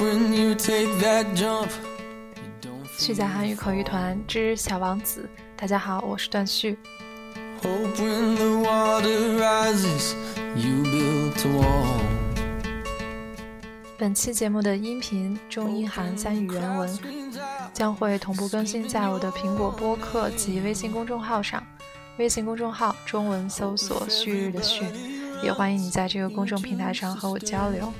when you take that jump. 旭仔韩语口语团之小王子，大家好，我是段旭。Hope when the water rises, you built a wall. 本期节目的音频中英韩三语原文将会同步更新在我的苹果播客及微信公众号上。微信公众号中文搜索“旭日”的“旭”，也欢迎你在这个公众平台上和我交流。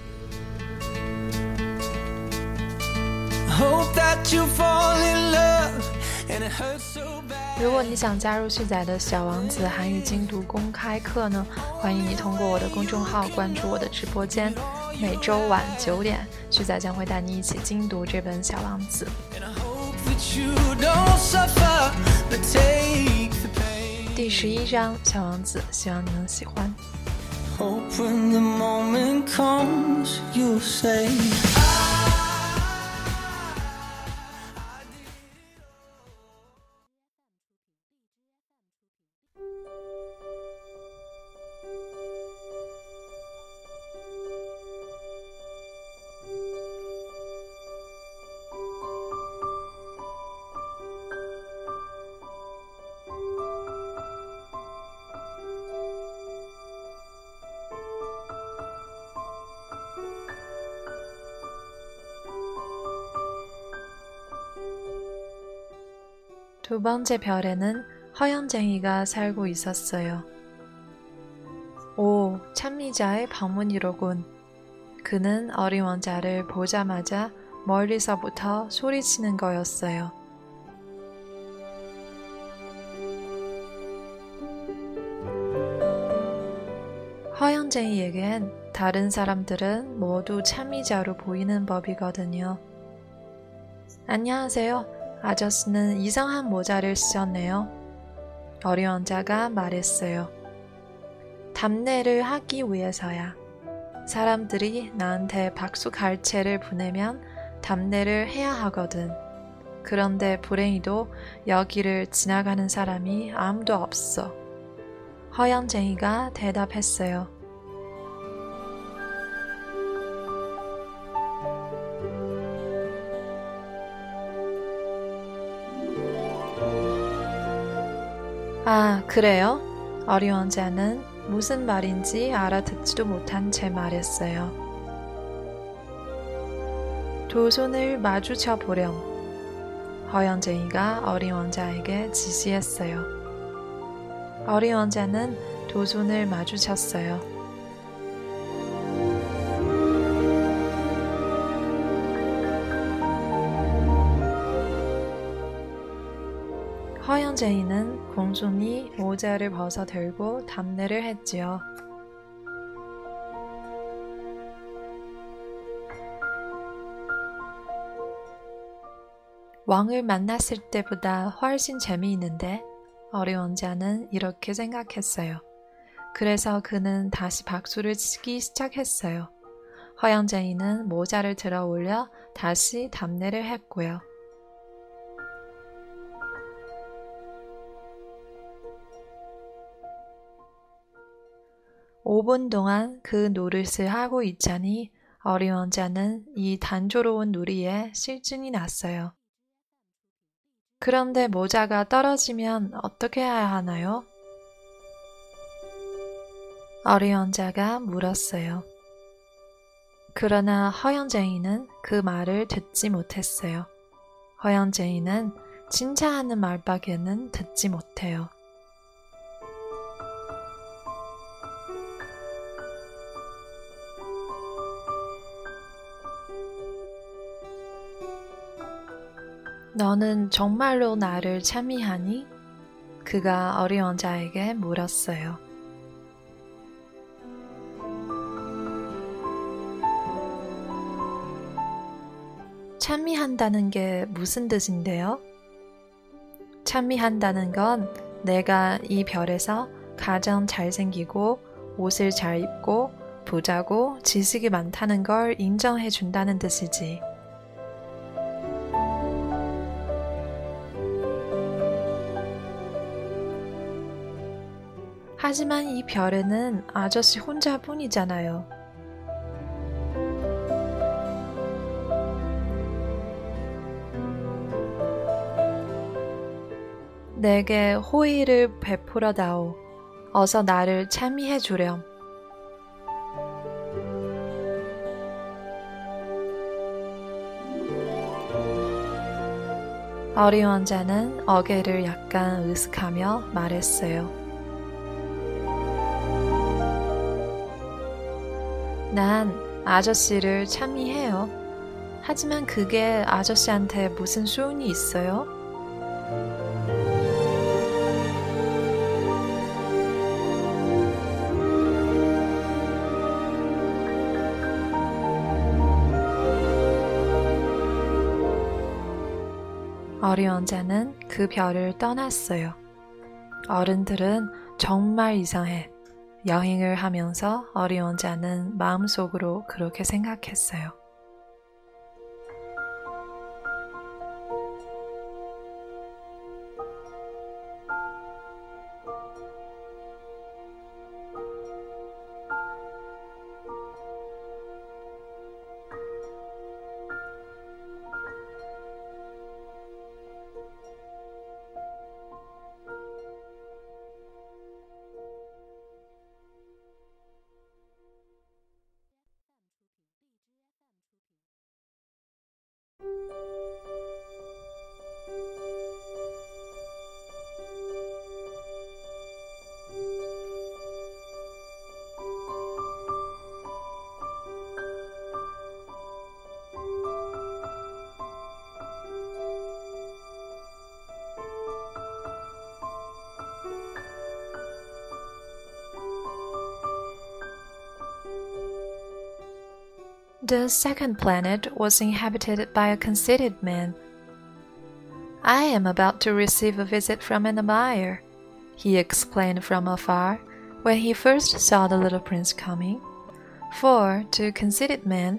如果你想加入旭仔的小王子韩语精读公开课呢，欢迎你通过我的公众号关注我的直播间。每周晚九点，旭仔将会带你一起精读这本《小王子》。And I hope that you don't suffer, but take the pain. 第十一章《小王子》，希望你能喜欢。 두 번째 별에는 허연쟁이가 살고 있었어요. 오, 참미자의 방문이로군. 그는 어린 왕자를 보자마자 멀리서부터 소리치는 거였어요. 허연쟁이에겐 다른 사람들은 모두 참미자로 보이는 법이거든요. 안녕하세요. 아저씨는 이상한 모자를 쓰셨네요. 어린 왕자가 말했어요. 답례를 하기 위해서야. 사람들이 나한테 박수 갈채를 보내면 답례를 해야 하거든. 그런데 불행히도 여기를 지나가는 사람이 아무도 없어. 허연쟁이가 대답했어요. 아, 그래요? 어린 왕자는 무슨 말인지 알아듣지도 못한 채 말했어요. 두 손을 마주쳐 보렴. 허연쟁이가 어린 왕자에게 지시했어요. 어린 왕자는 두 손을 마주쳤어요. 허연쟁이는 공손히 모자를 벗어 들고 답례를 했지요. 왕을 만났을 때보다 훨씬 재미있는데 어린 왕자는 이렇게 생각했어요. 그래서 그는 다시 박수를 치기 시작했어요. 허영쟁이는 모자를 들어 올려 다시 답례를 했고요. 5분 동안 그 노릇을 하고 있자니 어린 왕자는 이 단조로운 놀이에 실증이 났어요. 그런데 모자가 떨어지면 어떻게 해야 하나요? 어린 왕자가 물었어요. 그러나 허영쟁이는 그 말을 듣지 못했어요. 허영쟁이는 칭찬하는 말밖에는 듣지 못해요. 너는 정말로 나를 참미하니? 그가 어린 왕자에게 물었어요. 참미한다는 게 무슨 뜻인데요? 참미한다는 건 내가 이 별에서 가장 잘생기고 옷을 잘 입고 부자고 지식이 많다는 걸 인정해 준다는 뜻이지. 하지만 이 별에는 아저씨 혼자뿐이잖아요. 내게 호의를 베풀어 다오. 어서 나를 참이해 주렴. 어린 왕자는 어깨를 약간 으쓱하며 말했어요. 난 아저씨를 참미해요. 하지만 그게 아저씨한테 무슨 소용이 있어요? 어린 왕자는 그 별을 떠났어요. 어른들은 정말 이상해. 여행을 하면서 어린 왕자는 마음속으로 그렇게 생각했어요. The second planet was inhabited by a conceited man. I am about to receive a visit from an admirer, he explained from afar when he first saw the little prince coming. For to conceited men,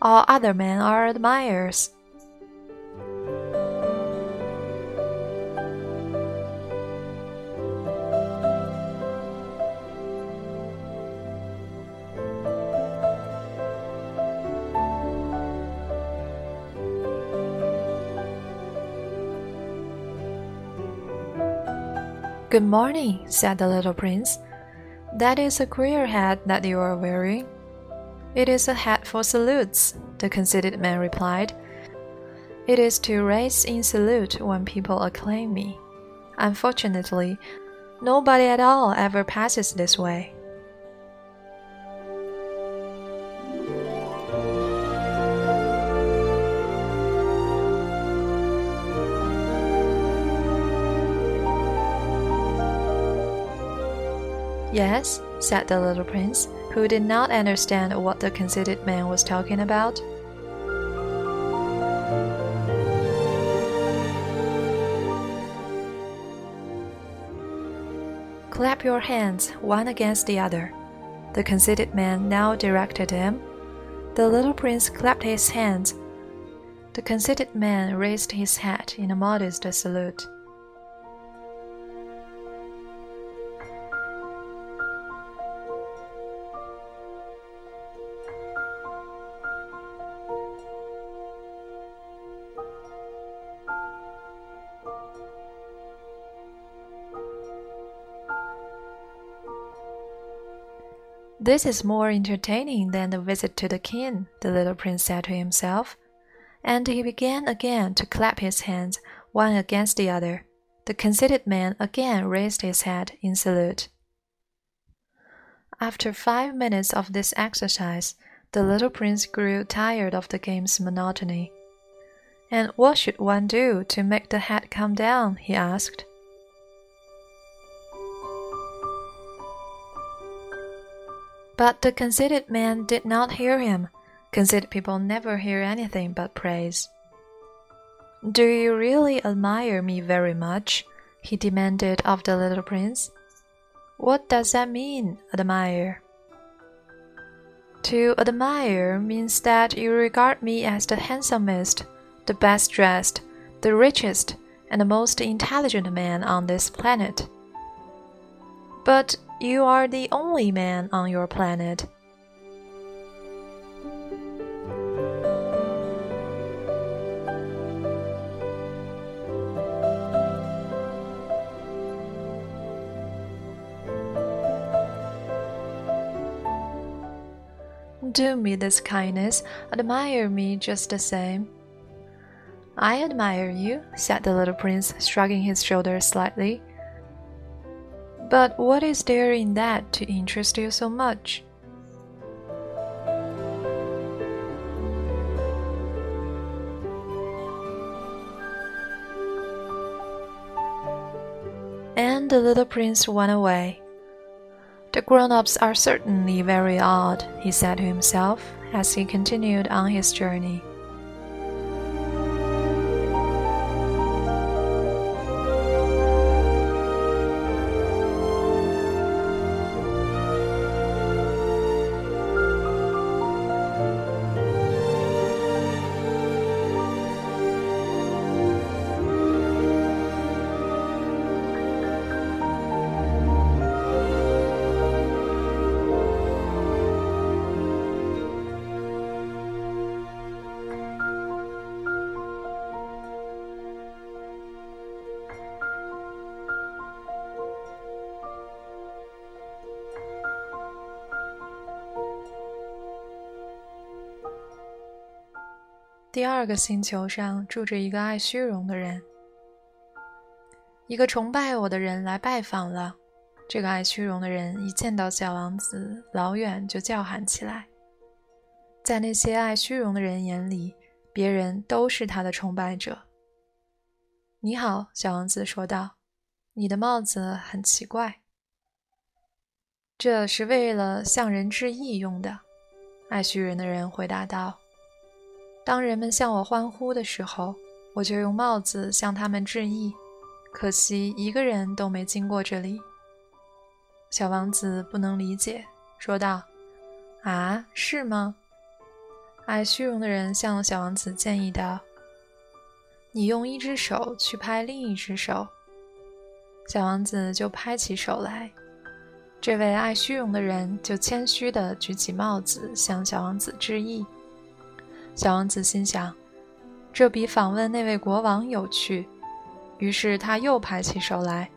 all other men are admirers. Good morning, said the little prince. That is a queer hat that you are wearing. It is a hat for salutes, the conceited man replied. It is to raise in salute when people acclaim me. Unfortunately, nobody at all ever passes this way. Yes, said the little prince, who did not understand what the conceited man was talking about. Clap your hands one against the other. The conceited man now directed him. The little prince clapped his hands. The conceited man raised his hat in a modest salute. This is more entertaining than the visit to the king, the little prince said to himself. And he began again to clap his hands, one against the other. The conceited man again raised his head in salute. After five minutes of this exercise, the little prince grew tired of the game's monotony. And what should one do to make the head come down? he asked. But the conceited man did not hear him. Conceited people never hear anything but praise. Do you really admire me very much? he demanded of the little prince. What does that mean, admire? To admire means that you regard me as the handsomest, the best dressed, the richest, and the most intelligent man on this planet. But you are the only man on your planet. Do me this kindness, admire me just the same. I admire you, said the little prince, shrugging his shoulders slightly. But what is there in that to interest you so much? And the little prince went away. The grown ups are certainly very odd, he said to himself as he continued on his journey. 第二个星球上住着一个爱虚荣的人。一个崇拜我的人来拜访了。这个爱虚荣的人一见到小王子，老远就叫喊起来。在那些爱虚荣的人眼里，别人都是他的崇拜者。你好，小王子说道：“你的帽子很奇怪。”这是为了向人致意用的。爱虚荣的人回答道。当人们向我欢呼的时候，我就用帽子向他们致意。可惜一个人都没经过这里。小王子不能理解，说道：“啊，是吗？”爱虚荣的人向小王子建议道：“你用一只手去拍另一只手。”小王子就拍起手来。这位爱虚荣的人就谦虚地举起帽子向小王子致意。小王子心想，这比访问那位国王有趣。于是他又拍起手来，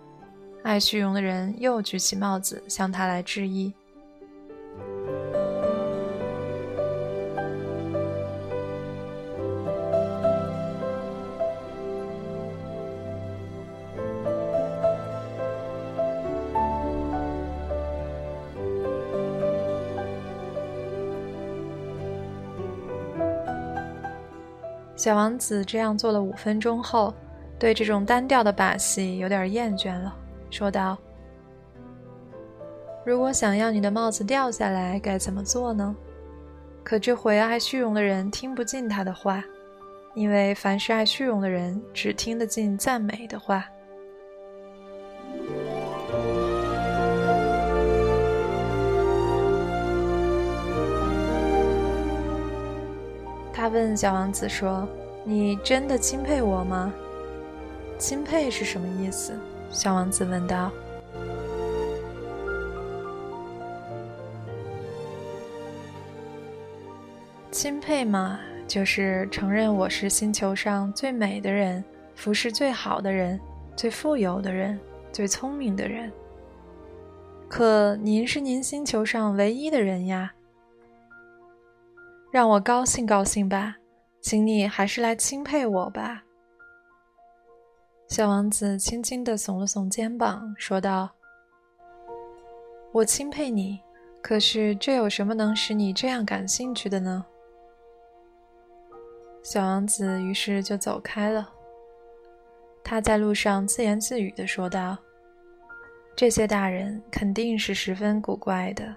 爱虚荣的人又举起帽子向他来致意。小王子这样做了五分钟后，对这种单调的把戏有点厌倦了，说道：“如果想要你的帽子掉下来，该怎么做呢？”可这回爱虚荣的人听不进他的话，因为凡是爱虚荣的人，只听得进赞美的话。问小王子说：“你真的钦佩我吗？”“钦佩是什么意思？”小王子问道。“钦佩嘛，就是承认我是星球上最美的人，服饰最好的人，最富有的人，最聪明的人。可您是您星球上唯一的人呀。”让我高兴高兴吧，请你还是来钦佩我吧。小王子轻轻地耸了耸肩膀，说道：“我钦佩你，可是这有什么能使你这样感兴趣的呢？”小王子于是就走开了。他在路上自言自语地说道：“这些大人肯定是十分古怪的。”